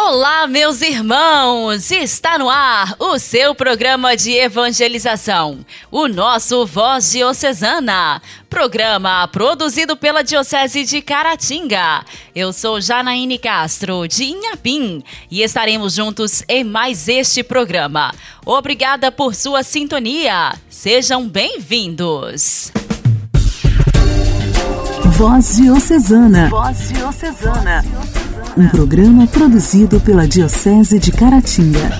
Olá, meus irmãos! Está no ar o seu programa de evangelização, o nosso Voz Diocesana, programa produzido pela Diocese de Caratinga. Eu sou Janaíne Castro, de Inhapim, e estaremos juntos em mais este programa. Obrigada por sua sintonia. Sejam bem-vindos. Voz Diocesana. Voz Diocesana um programa produzido pela Diocese de Caratinga.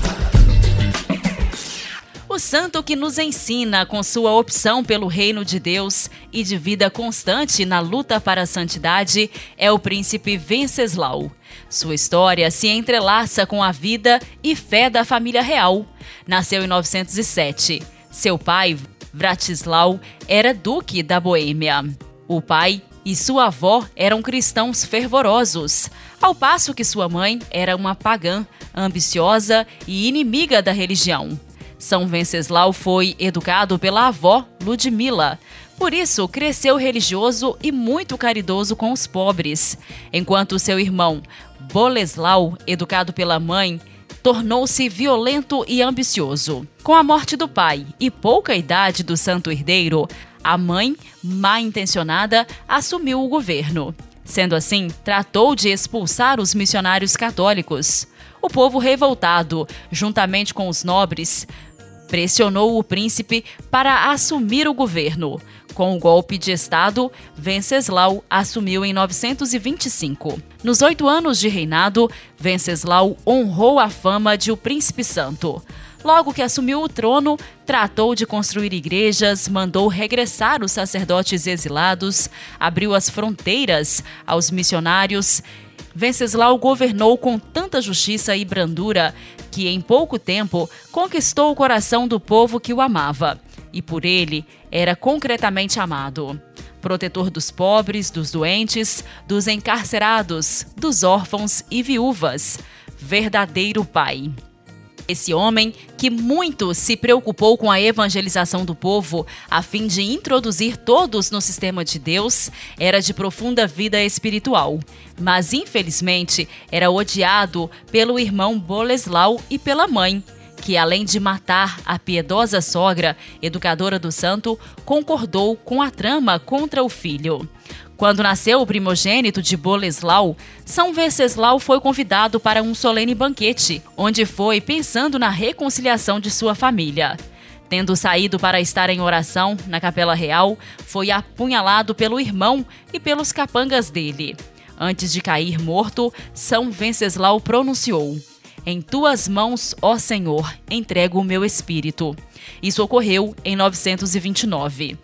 O santo que nos ensina com sua opção pelo reino de Deus e de vida constante na luta para a santidade é o príncipe Venceslau. Sua história se entrelaça com a vida e fé da família real. Nasceu em 907. Seu pai, Vratislau, era duque da Boêmia. O pai e sua avó eram cristãos fervorosos, ao passo que sua mãe era uma pagã, ambiciosa e inimiga da religião. São Venceslau foi educado pela avó Ludmila, por isso cresceu religioso e muito caridoso com os pobres, enquanto seu irmão Boleslau, educado pela mãe, tornou-se violento e ambicioso. Com a morte do pai e pouca idade do santo herdeiro, a mãe, má intencionada, assumiu o governo. Sendo assim, tratou de expulsar os missionários católicos. O povo revoltado, juntamente com os nobres, pressionou o príncipe para assumir o governo. Com o golpe de Estado, Venceslau assumiu em 925. Nos oito anos de reinado, Venceslau honrou a fama de o Príncipe Santo. Logo que assumiu o trono, tratou de construir igrejas, mandou regressar os sacerdotes exilados, abriu as fronteiras aos missionários. Venceslau governou com tanta justiça e brandura que, em pouco tempo, conquistou o coração do povo que o amava e por ele era concretamente amado. Protetor dos pobres, dos doentes, dos encarcerados, dos órfãos e viúvas. Verdadeiro Pai. Esse homem, que muito se preocupou com a evangelização do povo a fim de introduzir todos no sistema de Deus, era de profunda vida espiritual, mas infelizmente era odiado pelo irmão Boleslau e pela mãe, que, além de matar a piedosa sogra, educadora do santo, concordou com a trama contra o filho. Quando nasceu o primogênito de Boleslau, São Venceslau foi convidado para um solene banquete, onde foi pensando na reconciliação de sua família. Tendo saído para estar em oração na Capela Real, foi apunhalado pelo irmão e pelos capangas dele. Antes de cair morto, São Venceslau pronunciou: Em tuas mãos, ó Senhor, entrego o meu espírito. Isso ocorreu em 929.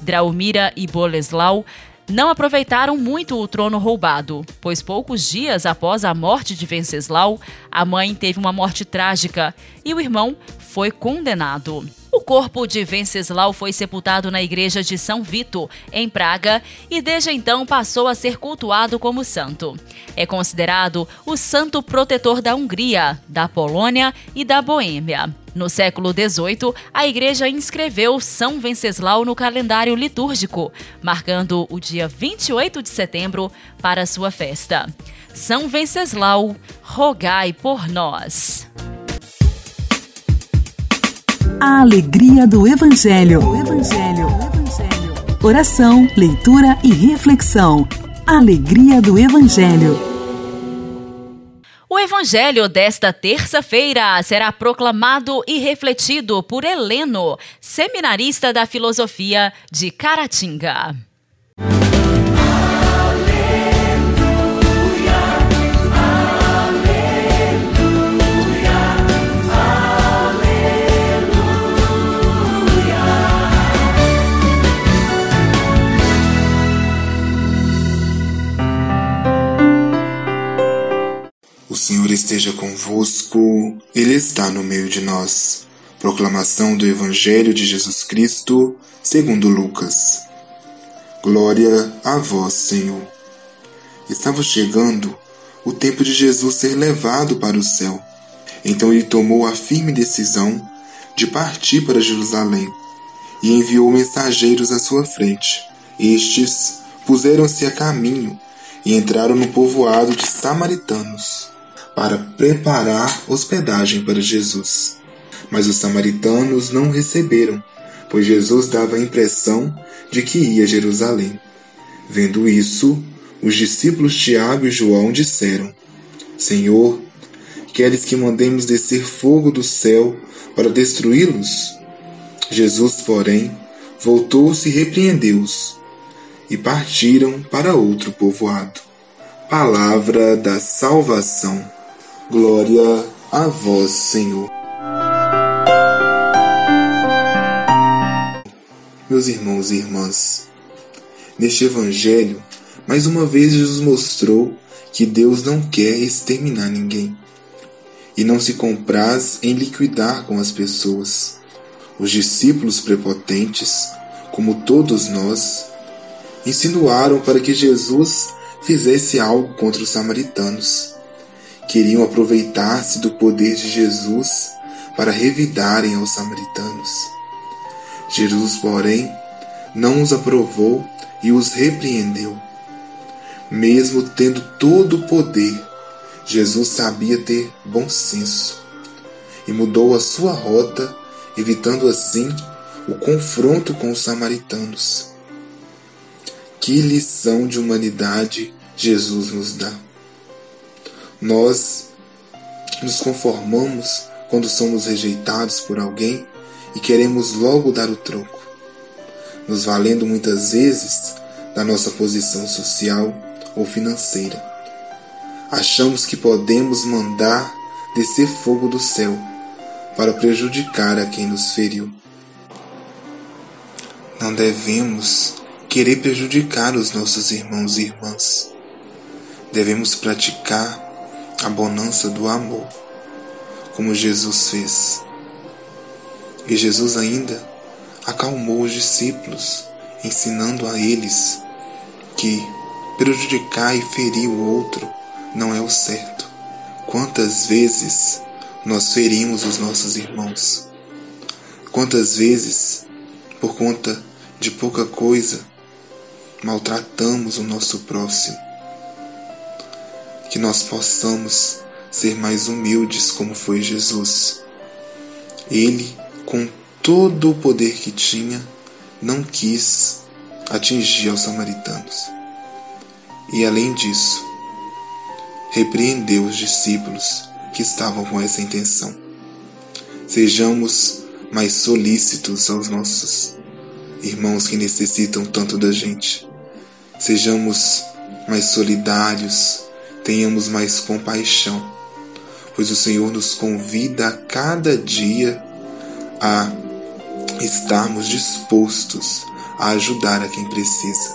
Draumira e Boleslau não aproveitaram muito o trono roubado, pois poucos dias após a morte de Venceslau, a mãe teve uma morte trágica e o irmão foi condenado. O corpo de Venceslau foi sepultado na igreja de São Vito, em Praga, e desde então passou a ser cultuado como santo. É considerado o santo protetor da Hungria, da Polônia e da Boêmia. No século XVIII, a igreja inscreveu São Venceslau no calendário litúrgico, marcando o dia 28 de setembro para sua festa. São Venceslau, rogai por nós. A alegria do Evangelho. O Evangelho. Oração, leitura e reflexão. Alegria do Evangelho. O evangelho desta terça-feira será proclamado e refletido por Heleno, seminarista da filosofia de Caratinga. Senhor esteja convosco, Ele está no meio de nós. Proclamação do Evangelho de Jesus Cristo, segundo Lucas. Glória a vós, Senhor. Estava chegando o tempo de Jesus ser levado para o céu. Então ele tomou a firme decisão de partir para Jerusalém e enviou mensageiros à sua frente. Estes puseram-se a caminho e entraram no povoado de samaritanos para preparar hospedagem para Jesus. Mas os samaritanos não receberam, pois Jesus dava a impressão de que ia a Jerusalém. Vendo isso, os discípulos Tiago e João disseram: Senhor, queres que mandemos descer fogo do céu para destruí-los? Jesus, porém, voltou-se e repreendeu-os, e partiram para outro povoado. Palavra da salvação. Glória a vós, Senhor. Meus irmãos e irmãs, neste Evangelho, mais uma vez Jesus mostrou que Deus não quer exterminar ninguém e não se compraz em liquidar com as pessoas. Os discípulos prepotentes, como todos nós, insinuaram para que Jesus fizesse algo contra os samaritanos. Queriam aproveitar-se do poder de Jesus para revidarem aos samaritanos. Jesus, porém, não os aprovou e os repreendeu. Mesmo tendo todo o poder, Jesus sabia ter bom senso e mudou a sua rota evitando assim o confronto com os samaritanos. Que lição de humanidade Jesus nos dá! Nós nos conformamos quando somos rejeitados por alguém e queremos logo dar o troco, nos valendo muitas vezes da nossa posição social ou financeira. Achamos que podemos mandar descer fogo do céu para prejudicar a quem nos feriu. Não devemos querer prejudicar os nossos irmãos e irmãs. Devemos praticar a bonança do amor, como Jesus fez. E Jesus ainda acalmou os discípulos, ensinando a eles que prejudicar e ferir o outro não é o certo. Quantas vezes nós ferimos os nossos irmãos. Quantas vezes, por conta de pouca coisa, maltratamos o nosso próximo. Que nós possamos ser mais humildes como foi Jesus. Ele, com todo o poder que tinha, não quis atingir aos samaritanos. E além disso, repreendeu os discípulos que estavam com essa intenção. Sejamos mais solícitos aos nossos irmãos que necessitam tanto da gente. Sejamos mais solidários, tenhamos mais compaixão, pois o Senhor nos convida a cada dia a estarmos dispostos a ajudar a quem precisa.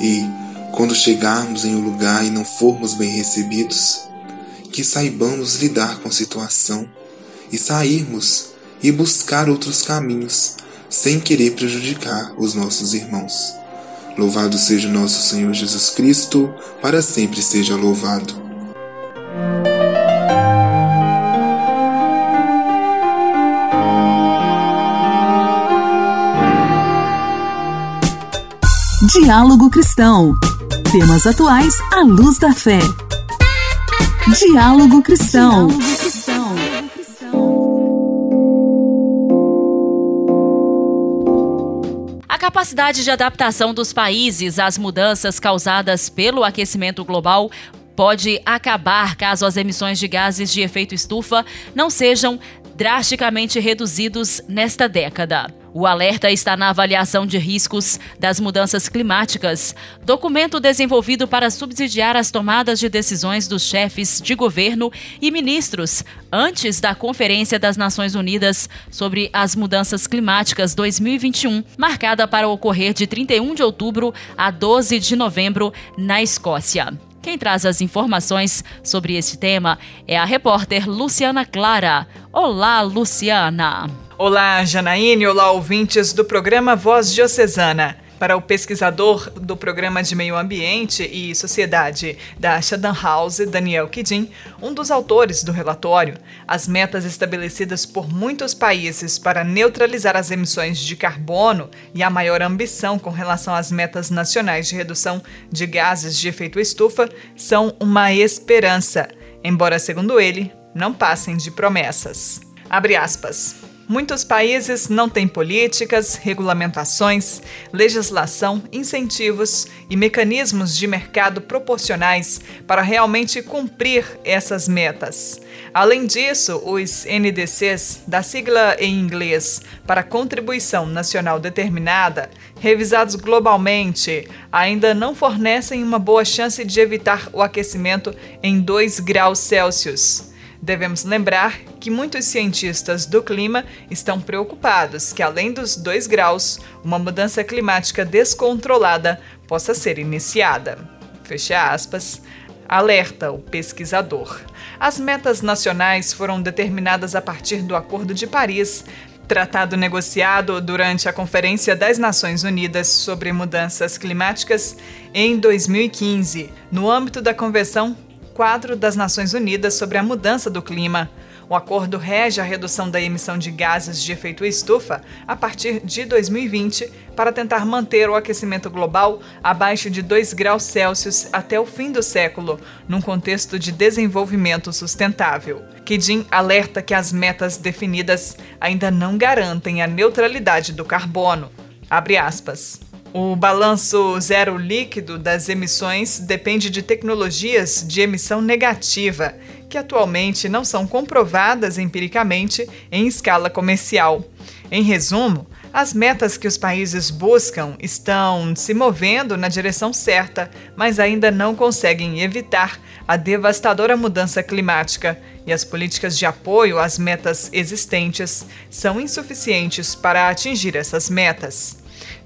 E quando chegarmos em um lugar e não formos bem recebidos, que saibamos lidar com a situação e sairmos e buscar outros caminhos sem querer prejudicar os nossos irmãos. Louvado seja nosso Senhor Jesus Cristo, para sempre seja louvado. Diálogo Cristão. Temas atuais à luz da fé. Diálogo Cristão. A capacidade de adaptação dos países às mudanças causadas pelo aquecimento global pode acabar caso as emissões de gases de efeito estufa não sejam drasticamente reduzidos nesta década. O alerta está na avaliação de riscos das mudanças climáticas, documento desenvolvido para subsidiar as tomadas de decisões dos chefes de governo e ministros antes da Conferência das Nações Unidas sobre as Mudanças Climáticas 2021, marcada para ocorrer de 31 de outubro a 12 de novembro na Escócia. Quem traz as informações sobre este tema é a repórter Luciana Clara. Olá, Luciana! Olá, Janaíne, olá, ouvintes do programa Voz Diocesana. Para o pesquisador do Programa de Meio Ambiente e Sociedade da Chatham House, Daniel Kidin, um dos autores do relatório, as metas estabelecidas por muitos países para neutralizar as emissões de carbono e a maior ambição com relação às metas nacionais de redução de gases de efeito estufa são uma esperança, embora, segundo ele, não passem de promessas. Abre aspas. Muitos países não têm políticas, regulamentações, legislação, incentivos e mecanismos de mercado proporcionais para realmente cumprir essas metas. Além disso, os NDCs, da sigla em inglês para Contribuição Nacional Determinada, revisados globalmente, ainda não fornecem uma boa chance de evitar o aquecimento em 2 graus Celsius. Devemos lembrar que muitos cientistas do clima estão preocupados que, além dos 2 graus, uma mudança climática descontrolada possa ser iniciada. Fecha aspas. Alerta o pesquisador. As metas nacionais foram determinadas a partir do Acordo de Paris, tratado negociado durante a Conferência das Nações Unidas sobre Mudanças Climáticas em 2015, no âmbito da Convenção quadro das Nações Unidas sobre a mudança do clima. O acordo rege a redução da emissão de gases de efeito estufa a partir de 2020 para tentar manter o aquecimento global abaixo de 2 graus Celsius até o fim do século, num contexto de desenvolvimento sustentável. Kidin alerta que as metas definidas ainda não garantem a neutralidade do carbono. Abre aspas. O balanço zero líquido das emissões depende de tecnologias de emissão negativa, que atualmente não são comprovadas empiricamente em escala comercial. Em resumo, as metas que os países buscam estão se movendo na direção certa, mas ainda não conseguem evitar a devastadora mudança climática, e as políticas de apoio às metas existentes são insuficientes para atingir essas metas.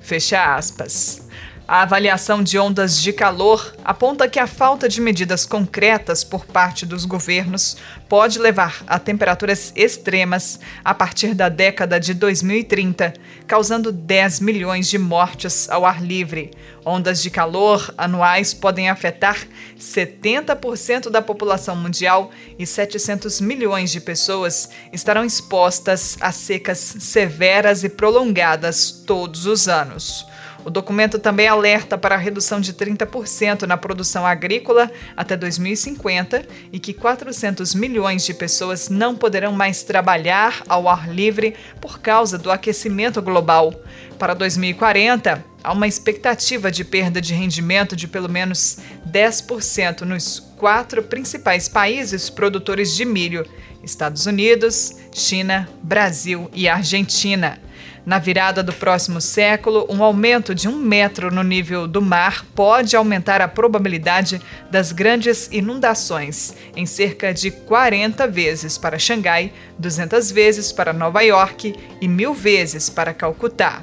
Fecha aspas. A avaliação de ondas de calor aponta que a falta de medidas concretas por parte dos governos pode levar a temperaturas extremas a partir da década de 2030, causando 10 milhões de mortes ao ar livre. Ondas de calor anuais podem afetar 70% da população mundial e 700 milhões de pessoas estarão expostas a secas severas e prolongadas todos os anos. O documento também alerta para a redução de 30% na produção agrícola até 2050 e que 400 milhões de pessoas não poderão mais trabalhar ao ar livre por causa do aquecimento global. Para 2040, há uma expectativa de perda de rendimento de pelo menos 10% nos quatro principais países produtores de milho: Estados Unidos, China, Brasil e Argentina. Na virada do próximo século, um aumento de um metro no nível do mar pode aumentar a probabilidade das grandes inundações, em cerca de 40 vezes para Xangai, 200 vezes para Nova York e mil vezes para Calcutá.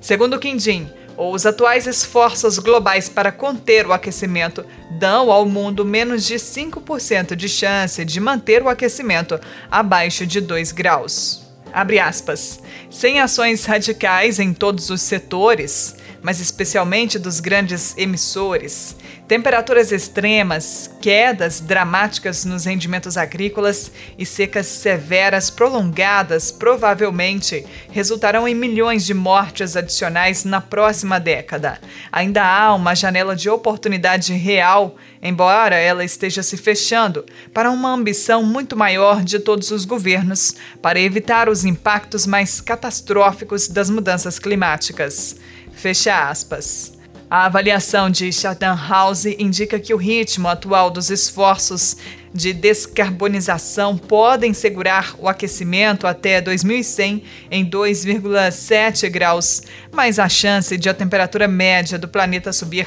Segundo Quindim, os atuais esforços globais para conter o aquecimento dão ao mundo menos de 5% de chance de manter o aquecimento abaixo de 2 graus abre aspas, sem ações radicais em todos os setores, mas especialmente dos grandes emissores, temperaturas extremas, quedas dramáticas nos rendimentos agrícolas e secas severas prolongadas provavelmente resultarão em milhões de mortes adicionais na próxima década. Ainda há uma janela de oportunidade real, embora ela esteja se fechando, para uma ambição muito maior de todos os governos para evitar os impactos mais catastróficos das mudanças climáticas. Fecha aspas. A avaliação de Chatham House indica que o ritmo atual dos esforços de descarbonização podem segurar o aquecimento até 2100 em 2,7 graus, mas a chance de a temperatura média do planeta subir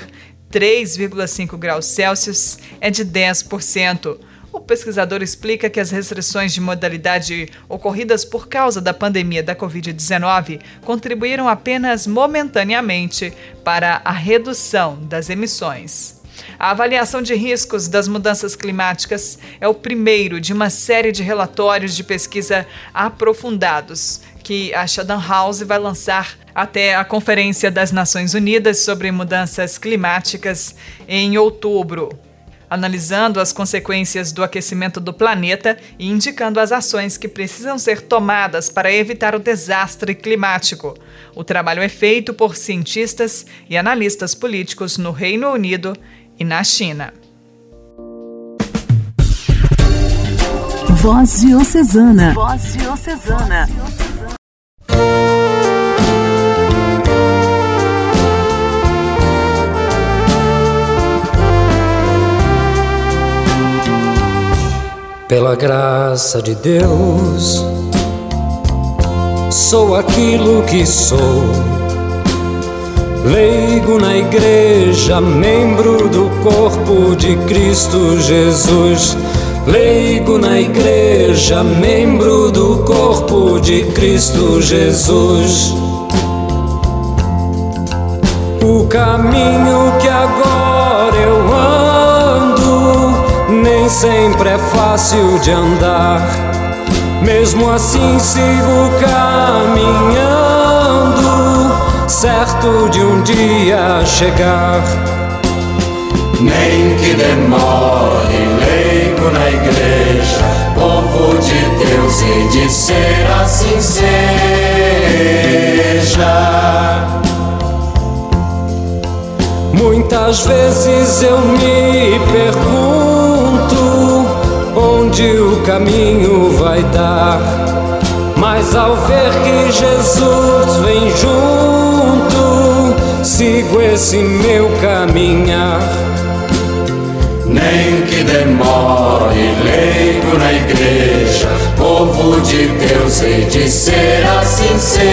3,5 graus Celsius é de 10%. O pesquisador explica que as restrições de modalidade ocorridas por causa da pandemia da Covid-19 contribuíram apenas momentaneamente para a redução das emissões. A avaliação de riscos das mudanças climáticas é o primeiro de uma série de relatórios de pesquisa aprofundados que a Chatham House vai lançar até a Conferência das Nações Unidas sobre Mudanças Climáticas em outubro analisando as consequências do aquecimento do planeta e indicando as ações que precisam ser tomadas para evitar o desastre climático. O trabalho é feito por cientistas e analistas políticos no Reino Unido e na China. Voz Diocesana. Voz Diocesana. Pela graça de Deus, sou aquilo que sou. Leigo na igreja, membro do corpo de Cristo Jesus. Leigo na igreja, membro do corpo de Cristo Jesus. O caminho que agora sempre é fácil de andar. Mesmo assim sigo caminhando, certo de um dia chegar. Nem que demore, leigo na igreja, povo de Deus e de ser assim seja. Muitas vezes eu me pergunto onde o caminho vai dar. Mas ao ver que Jesus vem junto, sigo esse meu caminhar. Nem que demore, leigo na igreja, povo de Deus, e de ser assim seja.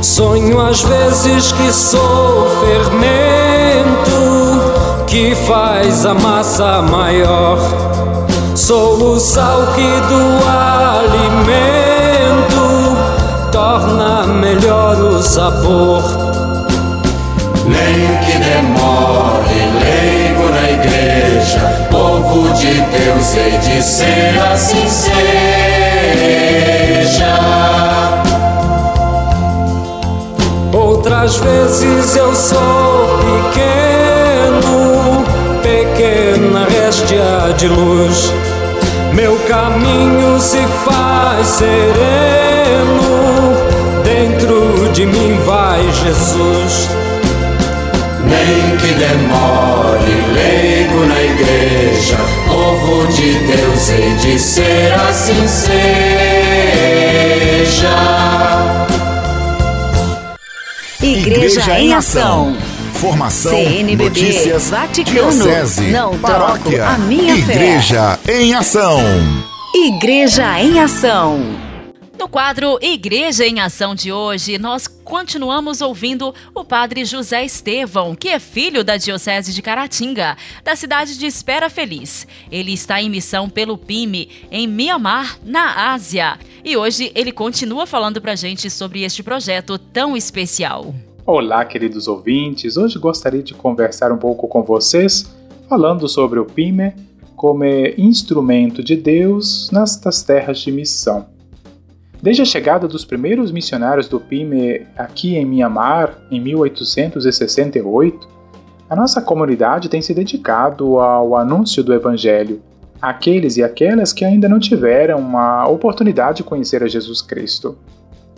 Sonho às vezes que sou fermento que faz a massa maior. Sou o sal que do alimento torna melhor o sabor. Nem que demore, leigo na igreja, povo de Deus, e de ser assim seja. Outras vezes eu sou pequeno, pequena réstia de luz. Meu caminho se faz sereno, dentro de mim vai Jesus. Nem que demore, leigo na igreja, povo de Deus, e de ser assim seja. Igreja, Igreja em Ação. Formação, CNBB, notícias, Vaticano, diocese, não paróquia, a minha Igreja fé. em Ação. Igreja em Ação. No quadro Igreja em Ação de hoje, nós continuamos ouvindo o padre José Estevão, que é filho da Diocese de Caratinga, da cidade de Espera Feliz. Ele está em missão pelo PIME, em Mianmar, na Ásia. E hoje ele continua falando pra gente sobre este projeto tão especial. Olá, queridos ouvintes. Hoje gostaria de conversar um pouco com vocês falando sobre o PIME como instrumento de Deus nestas terras de missão. Desde a chegada dos primeiros missionários do PIME aqui em Mianmar, em 1868, a nossa comunidade tem se dedicado ao anúncio do Evangelho àqueles e aquelas que ainda não tiveram a oportunidade de conhecer a Jesus Cristo.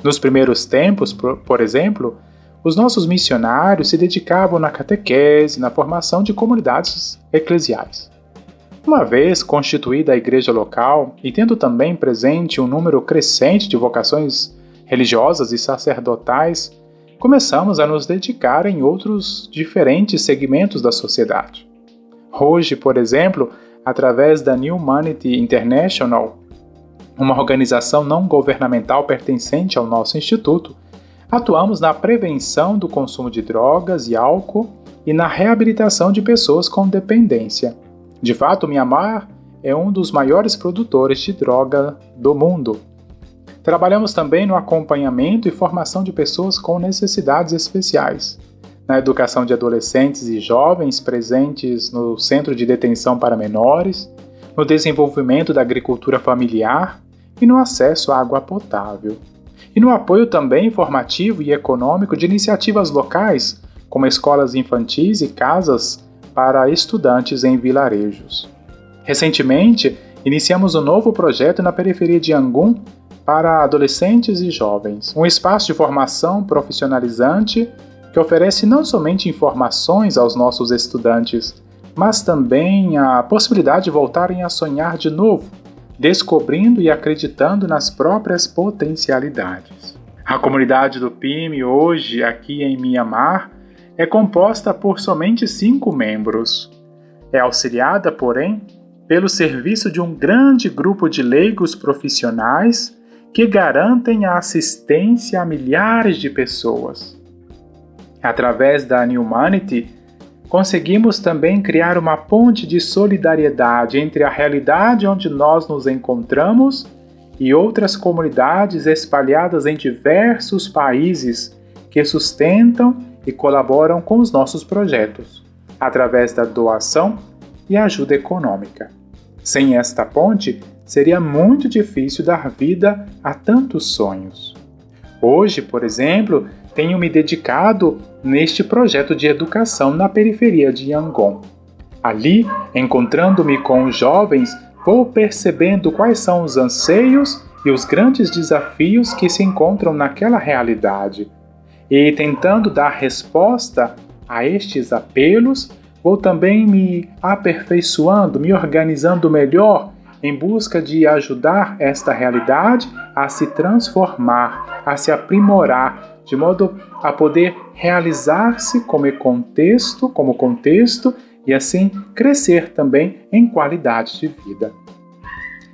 Nos primeiros tempos, por exemplo, os nossos missionários se dedicavam na catequese, na formação de comunidades eclesiais. Uma vez constituída a igreja local e tendo também presente um número crescente de vocações religiosas e sacerdotais, começamos a nos dedicar em outros diferentes segmentos da sociedade. Hoje, por exemplo, através da New Humanity International, uma organização não governamental pertencente ao nosso instituto, atuamos na prevenção do consumo de drogas e álcool e na reabilitação de pessoas com dependência. De fato, Myanmar é um dos maiores produtores de droga do mundo. Trabalhamos também no acompanhamento e formação de pessoas com necessidades especiais, na educação de adolescentes e jovens presentes no Centro de Detenção para Menores, no desenvolvimento da agricultura familiar e no acesso à água potável. E no apoio também informativo e econômico de iniciativas locais, como escolas infantis e casas para estudantes em vilarejos. Recentemente, iniciamos um novo projeto na periferia de Angum para adolescentes e jovens, um espaço de formação profissionalizante que oferece não somente informações aos nossos estudantes, mas também a possibilidade de voltarem a sonhar de novo, descobrindo e acreditando nas próprias potencialidades. A comunidade do PIME hoje aqui em Mianmar é composta por somente cinco membros. É auxiliada, porém, pelo serviço de um grande grupo de leigos profissionais que garantem a assistência a milhares de pessoas. Através da Humanity, conseguimos também criar uma ponte de solidariedade entre a realidade onde nós nos encontramos e outras comunidades espalhadas em diversos países que sustentam e colaboram com os nossos projetos, através da doação e ajuda econômica. Sem esta ponte, seria muito difícil dar vida a tantos sonhos. Hoje, por exemplo, tenho me dedicado neste projeto de educação na periferia de Yangon. Ali, encontrando-me com os jovens, vou percebendo quais são os anseios e os grandes desafios que se encontram naquela realidade. E tentando dar resposta a estes apelos, vou também me aperfeiçoando, me organizando melhor em busca de ajudar esta realidade a se transformar, a se aprimorar, de modo a poder realizar-se como contexto, como contexto e assim crescer também em qualidade de vida.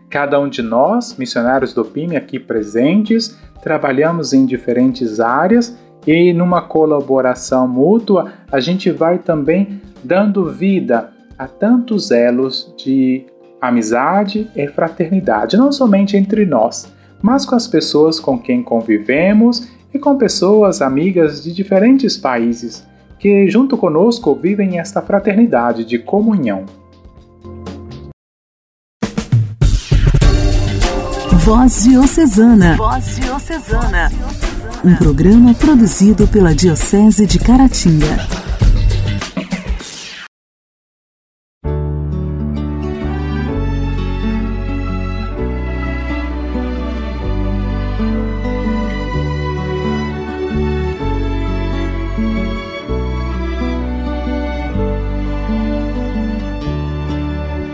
Cada um de nós, missionários do PIME aqui presentes, trabalhamos em diferentes áreas e numa colaboração mútua, a gente vai também dando vida a tantos elos de amizade e fraternidade, não somente entre nós, mas com as pessoas com quem convivemos e com pessoas amigas de diferentes países que, junto conosco, vivem esta fraternidade de comunhão. Voz Diocesana. Voz Diocesana. Um programa produzido pela Diocese de Caratinga.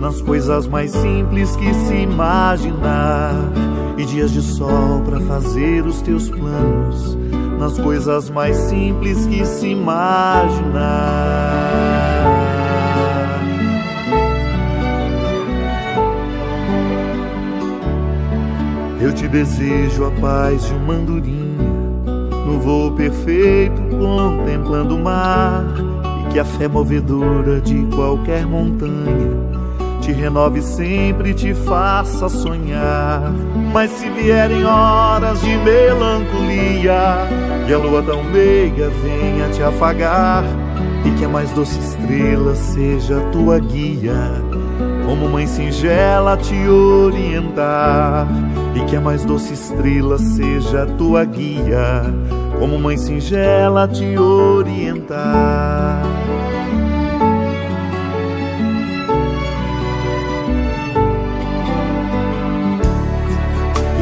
nas coisas mais simples que se imaginar e dias de sol para fazer os teus planos nas coisas mais simples que se imaginar. Eu te desejo a paz de uma andorinha no voo perfeito contemplando o mar e que a fé movedora de qualquer montanha te renove sempre, te faça sonhar. Mas se vierem horas de melancolia, que a lua tão meiga venha te afagar, e que a mais doce estrela seja tua guia, como mãe singela te orientar, e que a mais doce estrela seja tua guia, como mãe singela te orientar.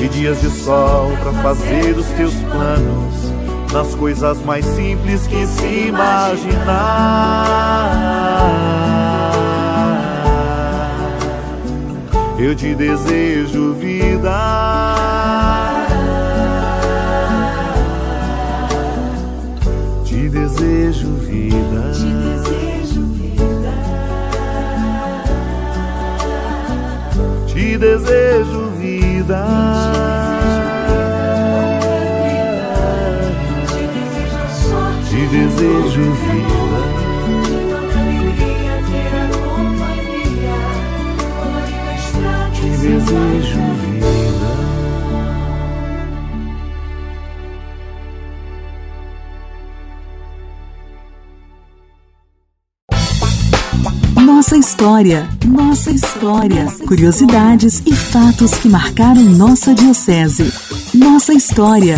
e dias de sol pra fazer os teus planos, nas coisas mais simples que se imaginar. Eu te desejo vida. Te desejo vida. Te desejo vida. Te desejo vida. Te desejo vida. Te desejo vida. Nossa história, nossa história. Curiosidades e fatos que marcaram nossa diocese. Nossa história.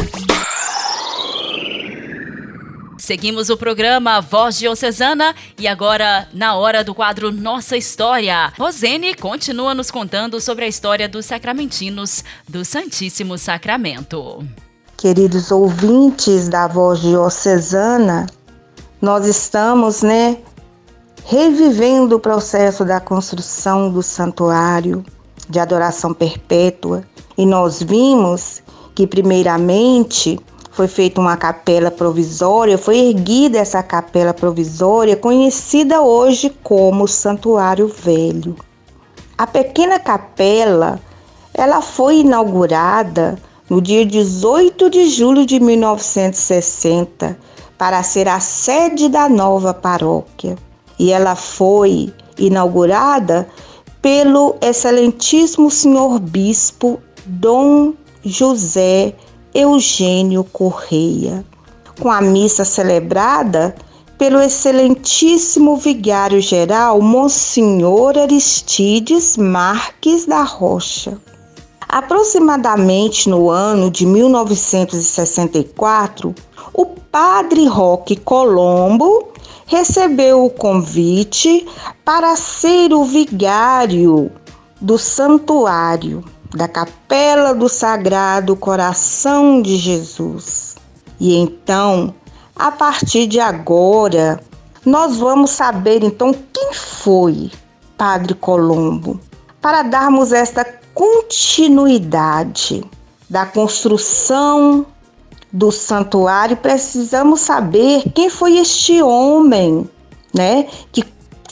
Seguimos o programa Voz Diocesana e agora, na hora do quadro Nossa História, Rosene continua nos contando sobre a história dos sacramentinos do Santíssimo Sacramento. Queridos ouvintes da Voz Diocesana, nós estamos, né, revivendo o processo da construção do santuário de adoração perpétua e nós vimos que, primeiramente, foi feita uma capela provisória, foi erguida essa capela provisória, conhecida hoje como Santuário Velho. A pequena capela, ela foi inaugurada no dia 18 de julho de 1960 para ser a sede da nova paróquia. E ela foi inaugurada pelo excelentíssimo senhor bispo Dom José Eugênio Correia, com a missa celebrada pelo excelentíssimo vigário-geral Monsenhor Aristides Marques da Rocha. Aproximadamente no ano de 1964, o padre Roque Colombo recebeu o convite para ser o vigário do santuário da Capela do Sagrado Coração de Jesus. E então, a partir de agora, nós vamos saber então quem foi Padre Colombo, para darmos esta continuidade da construção do santuário, precisamos saber quem foi este homem, né, que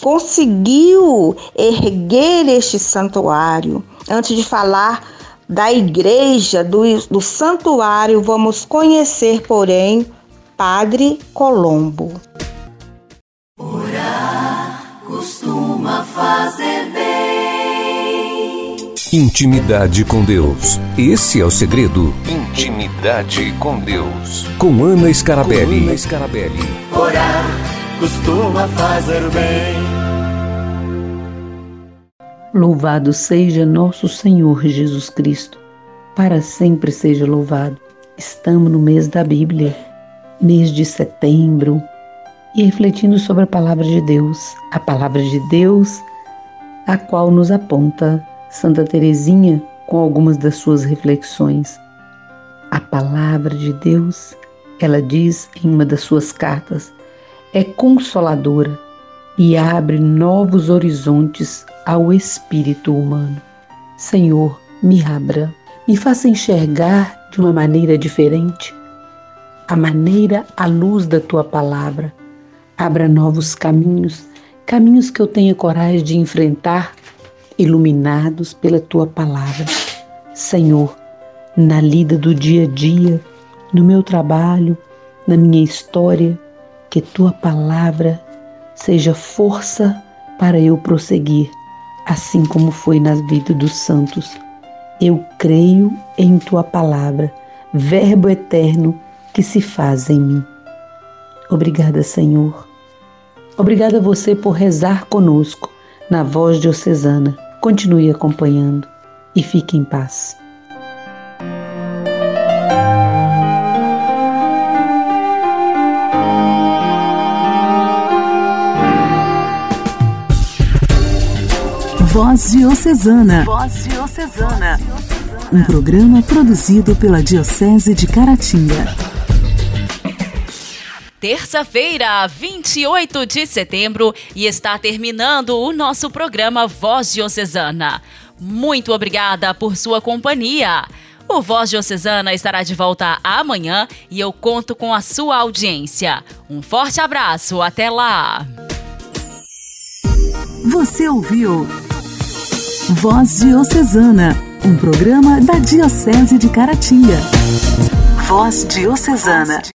conseguiu erguer este santuário. Antes de falar da igreja, do, do santuário, vamos conhecer, porém, Padre Colombo. Orar costuma fazer. Intimidade com Deus. Esse é o segredo. Intimidade com Deus. Com Ana Scarabelli. Com Ana Scarabelli. Orar costuma fazer bem. Louvado seja nosso Senhor Jesus Cristo. Para sempre seja louvado. Estamos no mês da Bíblia, mês de setembro, e refletindo sobre a palavra de Deus, a palavra de Deus, a qual nos aponta Santa Teresinha com algumas das suas reflexões. A palavra de Deus, ela diz em uma das suas cartas, é consoladora e abre novos horizontes ao espírito humano. Senhor, me abra, me faça enxergar de uma maneira diferente, a maneira à luz da tua palavra. Abra novos caminhos, caminhos que eu tenha coragem de enfrentar, iluminados pela tua palavra. Senhor, na lida do dia a dia, no meu trabalho, na minha história, que tua palavra seja força para eu prosseguir, assim como foi na vida dos santos. Eu creio em tua palavra, Verbo eterno que se faz em mim. Obrigada, Senhor. Obrigada a você por rezar conosco na voz diocesana continue acompanhando e fique em paz. Voz Diocesana. Voz Diocesana. Um programa produzido pela Diocese de Caratinga. Terça-feira, 28 de setembro, e está terminando o nosso programa Voz Diocesana. Muito obrigada por sua companhia. O Voz Diocesana estará de volta amanhã e eu conto com a sua audiência. Um forte abraço, até lá! Você ouviu Voz Diocesana, um programa da Diocese de Caratinga. Voz Diocesana.